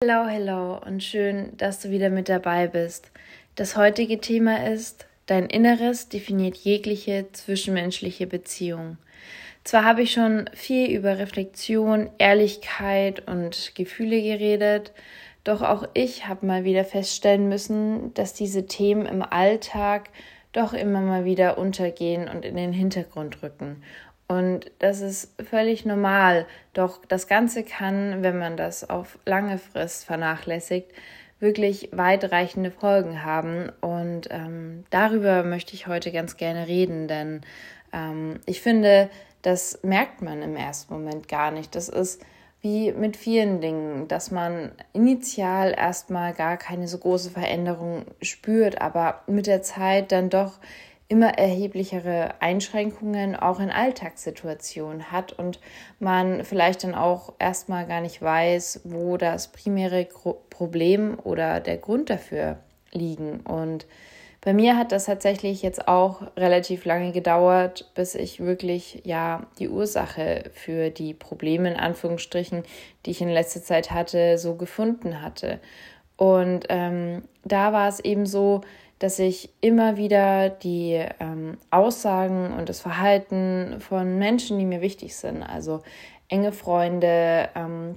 Hello, hello und schön, dass du wieder mit dabei bist. Das heutige Thema ist, dein Inneres definiert jegliche zwischenmenschliche Beziehung. Zwar habe ich schon viel über Reflexion, Ehrlichkeit und Gefühle geredet, doch auch ich habe mal wieder feststellen müssen, dass diese Themen im Alltag doch immer mal wieder untergehen und in den Hintergrund rücken. Und das ist völlig normal. Doch das Ganze kann, wenn man das auf lange Frist vernachlässigt, wirklich weitreichende Folgen haben. Und ähm, darüber möchte ich heute ganz gerne reden, denn ähm, ich finde, das merkt man im ersten Moment gar nicht. Das ist wie mit vielen Dingen, dass man initial erstmal gar keine so große Veränderung spürt, aber mit der Zeit dann doch immer erheblichere Einschränkungen auch in Alltagssituationen hat und man vielleicht dann auch erstmal gar nicht weiß, wo das primäre Problem oder der Grund dafür liegen. Und bei mir hat das tatsächlich jetzt auch relativ lange gedauert, bis ich wirklich ja die Ursache für die Probleme in Anführungsstrichen, die ich in letzter Zeit hatte, so gefunden hatte. Und ähm, da war es eben so, dass ich immer wieder die ähm, Aussagen und das Verhalten von Menschen, die mir wichtig sind, also enge Freunde, ähm,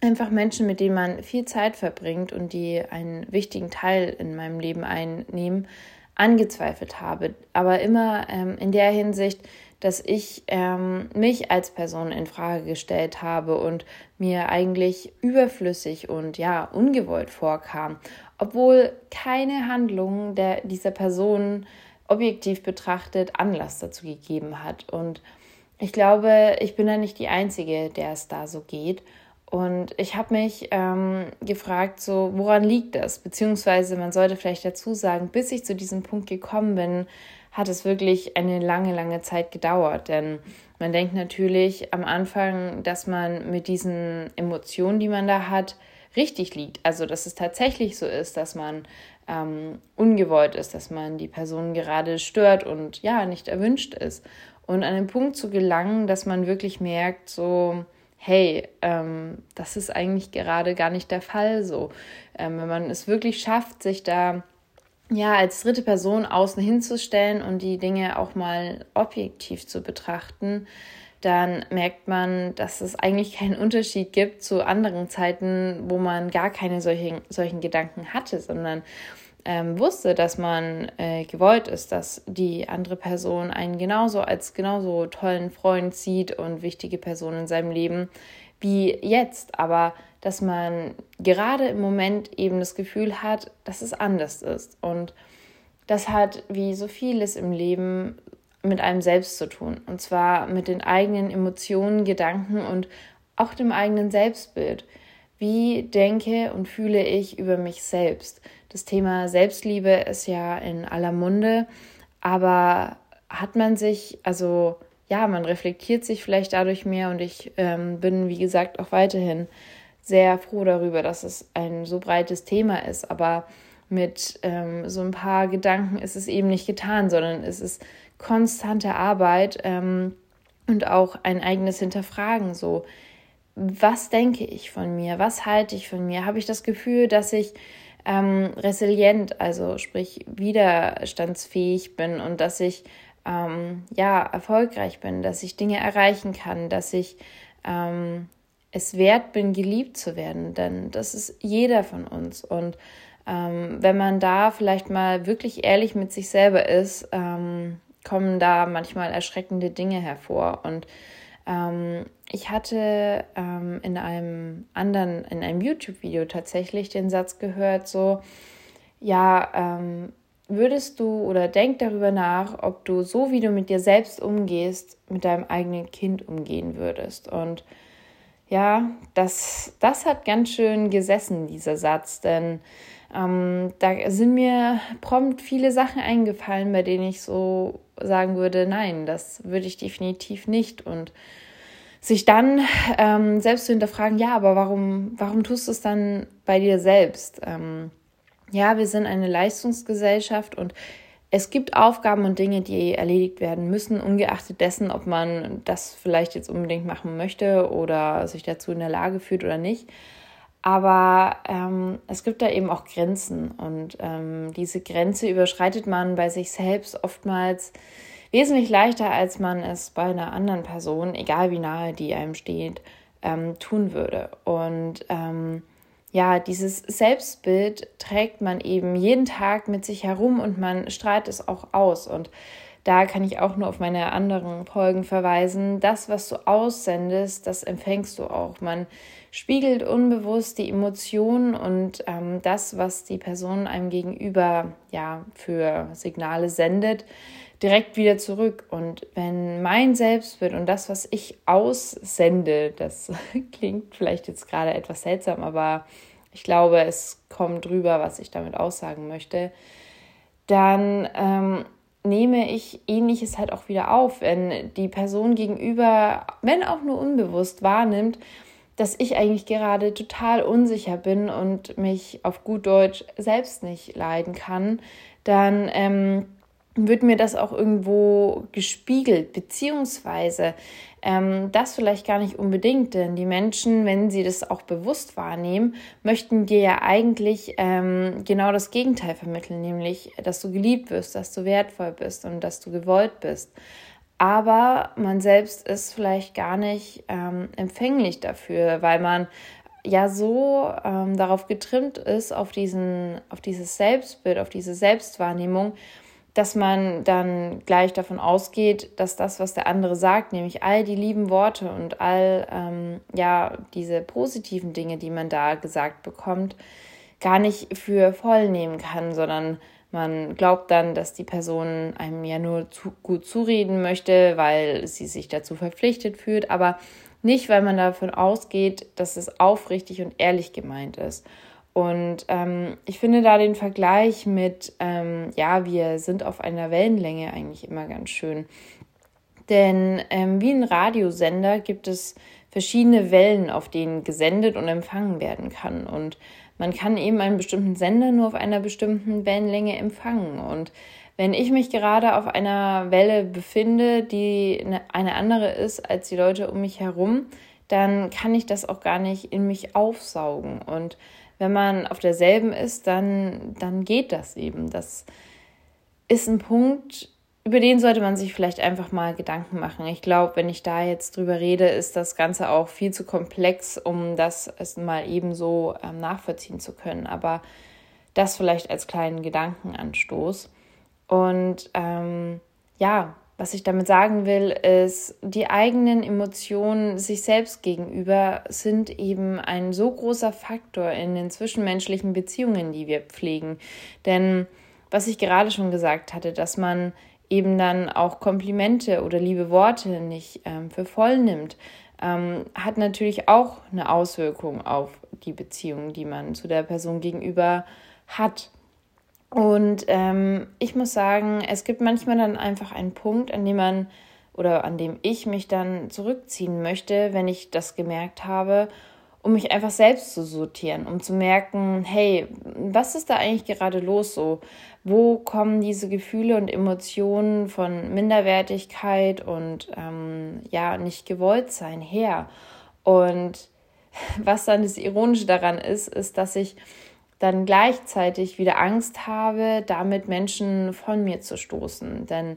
einfach Menschen, mit denen man viel Zeit verbringt und die einen wichtigen Teil in meinem Leben einnehmen, angezweifelt habe. Aber immer ähm, in der Hinsicht, dass ich ähm, mich als Person in Frage gestellt habe und mir eigentlich überflüssig und ja ungewollt vorkam obwohl keine Handlung der, dieser Person objektiv betrachtet Anlass dazu gegeben hat. Und ich glaube, ich bin da nicht die Einzige, der es da so geht. Und ich habe mich ähm, gefragt, so, woran liegt das? Beziehungsweise man sollte vielleicht dazu sagen, bis ich zu diesem Punkt gekommen bin, hat es wirklich eine lange, lange Zeit gedauert. Denn man denkt natürlich am Anfang, dass man mit diesen Emotionen, die man da hat, richtig liegt. Also, dass es tatsächlich so ist, dass man ähm, ungewollt ist, dass man die Person gerade stört und ja, nicht erwünscht ist. Und an den Punkt zu gelangen, dass man wirklich merkt, so, hey, ähm, das ist eigentlich gerade gar nicht der Fall so. Ähm, wenn man es wirklich schafft, sich da ja als dritte Person außen hinzustellen und die Dinge auch mal objektiv zu betrachten, dann merkt man, dass es eigentlich keinen Unterschied gibt zu anderen Zeiten, wo man gar keine solchen, solchen Gedanken hatte, sondern ähm, wusste, dass man äh, gewollt ist, dass die andere Person einen genauso als genauso tollen Freund sieht und wichtige Person in seinem Leben wie jetzt, aber dass man gerade im Moment eben das Gefühl hat, dass es anders ist. Und das hat wie so vieles im Leben mit einem selbst zu tun. Und zwar mit den eigenen Emotionen, Gedanken und auch dem eigenen Selbstbild. Wie denke und fühle ich über mich selbst? Das Thema Selbstliebe ist ja in aller Munde, aber hat man sich, also ja, man reflektiert sich vielleicht dadurch mehr und ich ähm, bin, wie gesagt, auch weiterhin sehr froh darüber, dass es ein so breites Thema ist. Aber mit ähm, so ein paar Gedanken ist es eben nicht getan, sondern es ist konstante Arbeit ähm, und auch ein eigenes Hinterfragen. So, was denke ich von mir? Was halte ich von mir? Habe ich das Gefühl, dass ich ähm, resilient, also sprich widerstandsfähig bin und dass ich ähm, ja erfolgreich bin, dass ich Dinge erreichen kann, dass ich ähm, es wert bin, geliebt zu werden, denn das ist jeder von uns und ähm, wenn man da vielleicht mal wirklich ehrlich mit sich selber ist, ähm, kommen da manchmal erschreckende Dinge hervor. Und ähm, ich hatte ähm, in einem anderen, in einem YouTube-Video tatsächlich den Satz gehört, so, ja, ähm, würdest du oder denk darüber nach, ob du so, wie du mit dir selbst umgehst, mit deinem eigenen Kind umgehen würdest. Und ja, das, das hat ganz schön gesessen, dieser Satz, denn ähm, da sind mir prompt viele Sachen eingefallen, bei denen ich so sagen würde, nein, das würde ich definitiv nicht. Und sich dann ähm, selbst zu hinterfragen, ja, aber warum, warum tust du es dann bei dir selbst? Ähm, ja, wir sind eine Leistungsgesellschaft und es gibt Aufgaben und Dinge, die erledigt werden müssen, ungeachtet dessen, ob man das vielleicht jetzt unbedingt machen möchte oder sich dazu in der Lage fühlt oder nicht. Aber ähm, es gibt da eben auch Grenzen und ähm, diese Grenze überschreitet man bei sich selbst oftmals wesentlich leichter, als man es bei einer anderen Person, egal wie nahe die einem steht, ähm, tun würde. Und ähm, ja, dieses Selbstbild trägt man eben jeden Tag mit sich herum und man strahlt es auch aus. Und da kann ich auch nur auf meine anderen Folgen verweisen. Das, was du aussendest, das empfängst du auch. Man spiegelt unbewusst die Emotionen und ähm, das, was die Person einem gegenüber ja für Signale sendet, direkt wieder zurück. Und wenn mein Selbstbild und das, was ich aussende, das klingt vielleicht jetzt gerade etwas seltsam, aber ich glaube, es kommt drüber, was ich damit aussagen möchte, dann ähm, nehme ich ähnliches halt auch wieder auf, wenn die Person gegenüber, wenn auch nur unbewusst, wahrnimmt, dass ich eigentlich gerade total unsicher bin und mich auf gut Deutsch selbst nicht leiden kann, dann ähm, wird mir das auch irgendwo gespiegelt, beziehungsweise ähm, das vielleicht gar nicht unbedingt, denn die Menschen, wenn sie das auch bewusst wahrnehmen, möchten dir ja eigentlich ähm, genau das Gegenteil vermitteln, nämlich, dass du geliebt wirst, dass du wertvoll bist und dass du gewollt bist. Aber man selbst ist vielleicht gar nicht ähm, empfänglich dafür, weil man ja so ähm, darauf getrimmt ist, auf, diesen, auf dieses Selbstbild, auf diese Selbstwahrnehmung, dass man dann gleich davon ausgeht, dass das, was der andere sagt, nämlich all die lieben Worte und all ähm, ja diese positiven Dinge, die man da gesagt bekommt, gar nicht für voll nehmen kann, sondern man glaubt dann, dass die Person einem ja nur zu, gut zureden möchte, weil sie sich dazu verpflichtet fühlt, aber nicht, weil man davon ausgeht, dass es aufrichtig und ehrlich gemeint ist. Und ähm, ich finde da den Vergleich mit, ähm, ja, wir sind auf einer Wellenlänge eigentlich immer ganz schön. Denn ähm, wie ein Radiosender gibt es verschiedene Wellen, auf denen gesendet und empfangen werden kann. Und man kann eben einen bestimmten Sender nur auf einer bestimmten Wellenlänge empfangen. Und wenn ich mich gerade auf einer Welle befinde, die eine andere ist als die Leute um mich herum, dann kann ich das auch gar nicht in mich aufsaugen. Und wenn man auf derselben ist, dann, dann geht das eben. Das ist ein Punkt, über den sollte man sich vielleicht einfach mal Gedanken machen. Ich glaube, wenn ich da jetzt drüber rede, ist das Ganze auch viel zu komplex, um das mal ebenso ähm, nachvollziehen zu können. Aber das vielleicht als kleinen Gedankenanstoß. Und ähm, ja, was ich damit sagen will, ist, die eigenen Emotionen sich selbst gegenüber sind eben ein so großer Faktor in den zwischenmenschlichen Beziehungen, die wir pflegen. Denn was ich gerade schon gesagt hatte, dass man eben dann auch Komplimente oder liebe Worte nicht ähm, für voll nimmt, ähm, hat natürlich auch eine Auswirkung auf die Beziehung, die man zu der Person gegenüber hat. Und ähm, ich muss sagen, es gibt manchmal dann einfach einen Punkt, an dem man oder an dem ich mich dann zurückziehen möchte, wenn ich das gemerkt habe, um mich einfach selbst zu sortieren, um zu merken, hey, was ist da eigentlich gerade los so? Wo kommen diese Gefühle und Emotionen von Minderwertigkeit und ähm, ja, nicht gewollt sein her? Und was dann das Ironische daran ist, ist, dass ich dann gleichzeitig wieder Angst habe, damit Menschen von mir zu stoßen. Denn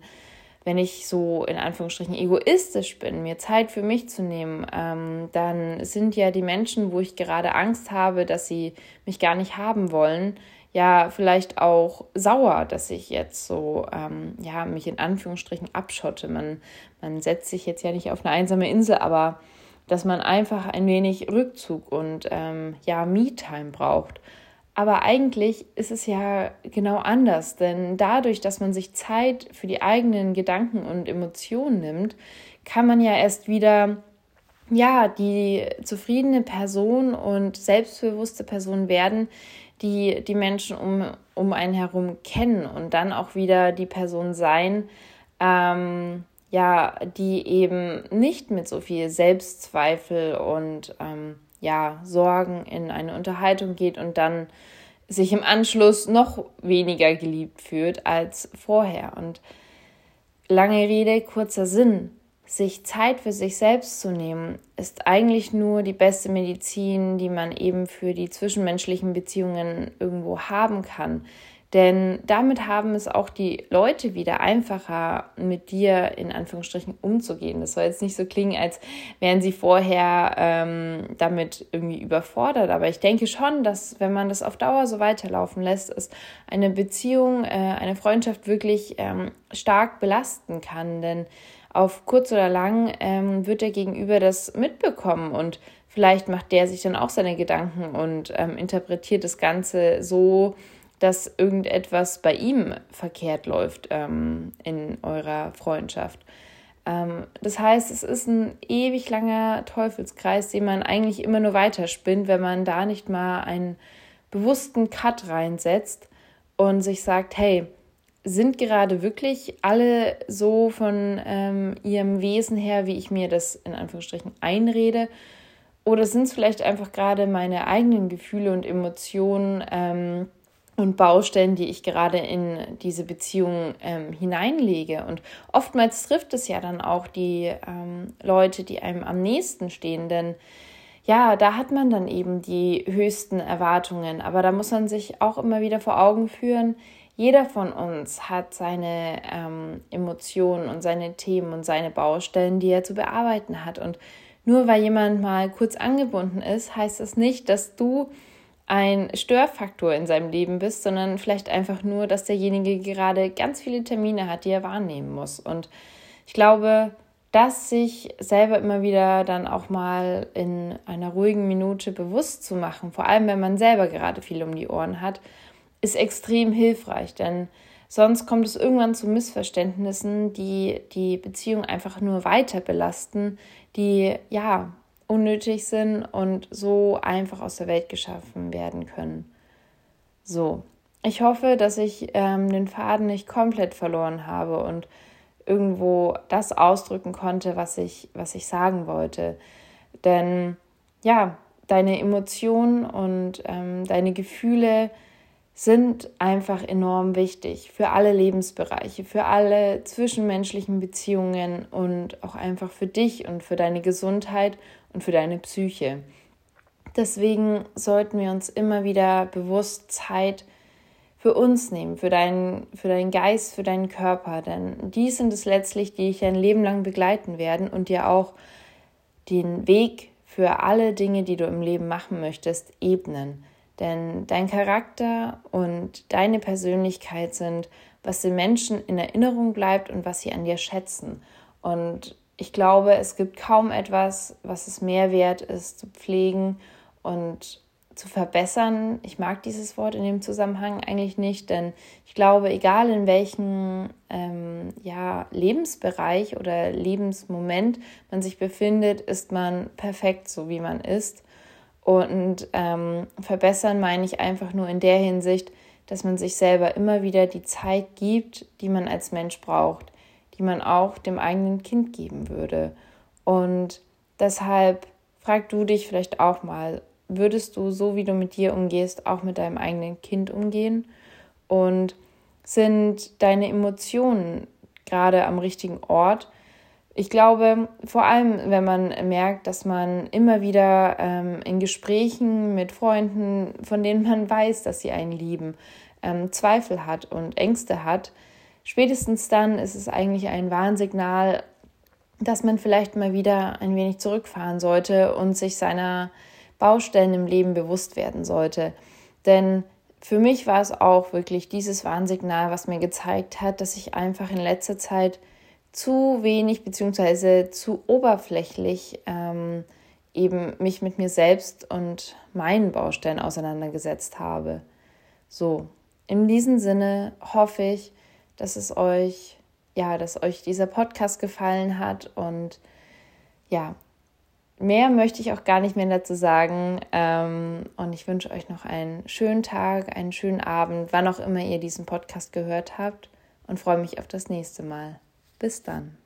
wenn ich so in Anführungsstrichen egoistisch bin, mir Zeit für mich zu nehmen, ähm, dann sind ja die Menschen, wo ich gerade Angst habe, dass sie mich gar nicht haben wollen, ja vielleicht auch sauer, dass ich jetzt so ähm, ja mich in Anführungsstrichen abschotte. Man man setzt sich jetzt ja nicht auf eine einsame Insel, aber dass man einfach ein wenig Rückzug und ähm, ja Me-Time braucht. Aber eigentlich ist es ja genau anders, denn dadurch, dass man sich Zeit für die eigenen Gedanken und Emotionen nimmt, kann man ja erst wieder ja, die zufriedene Person und selbstbewusste Person werden, die die Menschen um, um einen herum kennen und dann auch wieder die Person sein, ähm, ja, die eben nicht mit so viel Selbstzweifel und ähm, ja, Sorgen in eine Unterhaltung geht und dann sich im Anschluss noch weniger geliebt fühlt als vorher. Und lange Rede, kurzer Sinn. sich Zeit für sich selbst zu nehmen, ist eigentlich nur die beste Medizin, die man eben für die zwischenmenschlichen Beziehungen irgendwo haben kann. Denn damit haben es auch die Leute wieder einfacher, mit dir in Anführungsstrichen umzugehen. Das soll jetzt nicht so klingen, als wären sie vorher ähm, damit irgendwie überfordert. Aber ich denke schon, dass wenn man das auf Dauer so weiterlaufen lässt, es eine Beziehung, äh, eine Freundschaft wirklich ähm, stark belasten kann. Denn auf kurz oder lang ähm, wird der Gegenüber das mitbekommen und vielleicht macht der sich dann auch seine Gedanken und ähm, interpretiert das Ganze so, dass irgendetwas bei ihm verkehrt läuft ähm, in eurer Freundschaft. Ähm, das heißt, es ist ein ewig langer Teufelskreis, den man eigentlich immer nur weiterspinnt, wenn man da nicht mal einen bewussten Cut reinsetzt und sich sagt, hey, sind gerade wirklich alle so von ähm, ihrem Wesen her, wie ich mir das in Anführungsstrichen einrede? Oder sind es vielleicht einfach gerade meine eigenen Gefühle und Emotionen ähm, und Baustellen, die ich gerade in diese Beziehung ähm, hineinlege? Und oftmals trifft es ja dann auch die ähm, Leute, die einem am nächsten stehen, denn ja, da hat man dann eben die höchsten Erwartungen. Aber da muss man sich auch immer wieder vor Augen führen, jeder von uns hat seine ähm, Emotionen und seine Themen und seine Baustellen, die er zu bearbeiten hat. Und nur weil jemand mal kurz angebunden ist, heißt das nicht, dass du ein Störfaktor in seinem Leben bist, sondern vielleicht einfach nur, dass derjenige gerade ganz viele Termine hat, die er wahrnehmen muss. Und ich glaube, das sich selber immer wieder dann auch mal in einer ruhigen Minute bewusst zu machen, vor allem wenn man selber gerade viel um die Ohren hat, ist extrem hilfreich, denn sonst kommt es irgendwann zu Missverständnissen, die die Beziehung einfach nur weiter belasten, die ja unnötig sind und so einfach aus der Welt geschaffen werden können. So, ich hoffe, dass ich ähm, den Faden nicht komplett verloren habe und irgendwo das ausdrücken konnte, was ich, was ich sagen wollte. Denn ja, deine Emotionen und ähm, deine Gefühle, sind einfach enorm wichtig für alle Lebensbereiche, für alle zwischenmenschlichen Beziehungen und auch einfach für dich und für deine Gesundheit und für deine Psyche. Deswegen sollten wir uns immer wieder bewusst Zeit für uns nehmen, für deinen, für deinen Geist, für deinen Körper, denn die sind es letztlich, die dich ein Leben lang begleiten werden und dir auch den Weg für alle Dinge, die du im Leben machen möchtest, ebnen. Denn dein Charakter und deine Persönlichkeit sind, was den Menschen in Erinnerung bleibt und was sie an dir schätzen. Und ich glaube, es gibt kaum etwas, was es mehr wert ist, zu pflegen und zu verbessern. Ich mag dieses Wort in dem Zusammenhang eigentlich nicht, denn ich glaube, egal in welchem ähm, ja, Lebensbereich oder Lebensmoment man sich befindet, ist man perfekt so, wie man ist. Und ähm, verbessern meine ich einfach nur in der Hinsicht, dass man sich selber immer wieder die Zeit gibt, die man als Mensch braucht, die man auch dem eigenen Kind geben würde. Und deshalb frag du dich vielleicht auch mal, würdest du so, wie du mit dir umgehst, auch mit deinem eigenen Kind umgehen? Und sind deine Emotionen gerade am richtigen Ort? Ich glaube, vor allem, wenn man merkt, dass man immer wieder ähm, in Gesprächen mit Freunden, von denen man weiß, dass sie einen lieben, ähm, Zweifel hat und Ängste hat, spätestens dann ist es eigentlich ein Warnsignal, dass man vielleicht mal wieder ein wenig zurückfahren sollte und sich seiner Baustellen im Leben bewusst werden sollte. Denn für mich war es auch wirklich dieses Warnsignal, was mir gezeigt hat, dass ich einfach in letzter Zeit zu wenig bzw. zu oberflächlich ähm, eben mich mit mir selbst und meinen Baustellen auseinandergesetzt habe. So, in diesem Sinne hoffe ich, dass es euch, ja, dass euch dieser Podcast gefallen hat und ja, mehr möchte ich auch gar nicht mehr dazu sagen. Ähm, und ich wünsche euch noch einen schönen Tag, einen schönen Abend, wann auch immer ihr diesen Podcast gehört habt und freue mich auf das nächste Mal. Bis dann.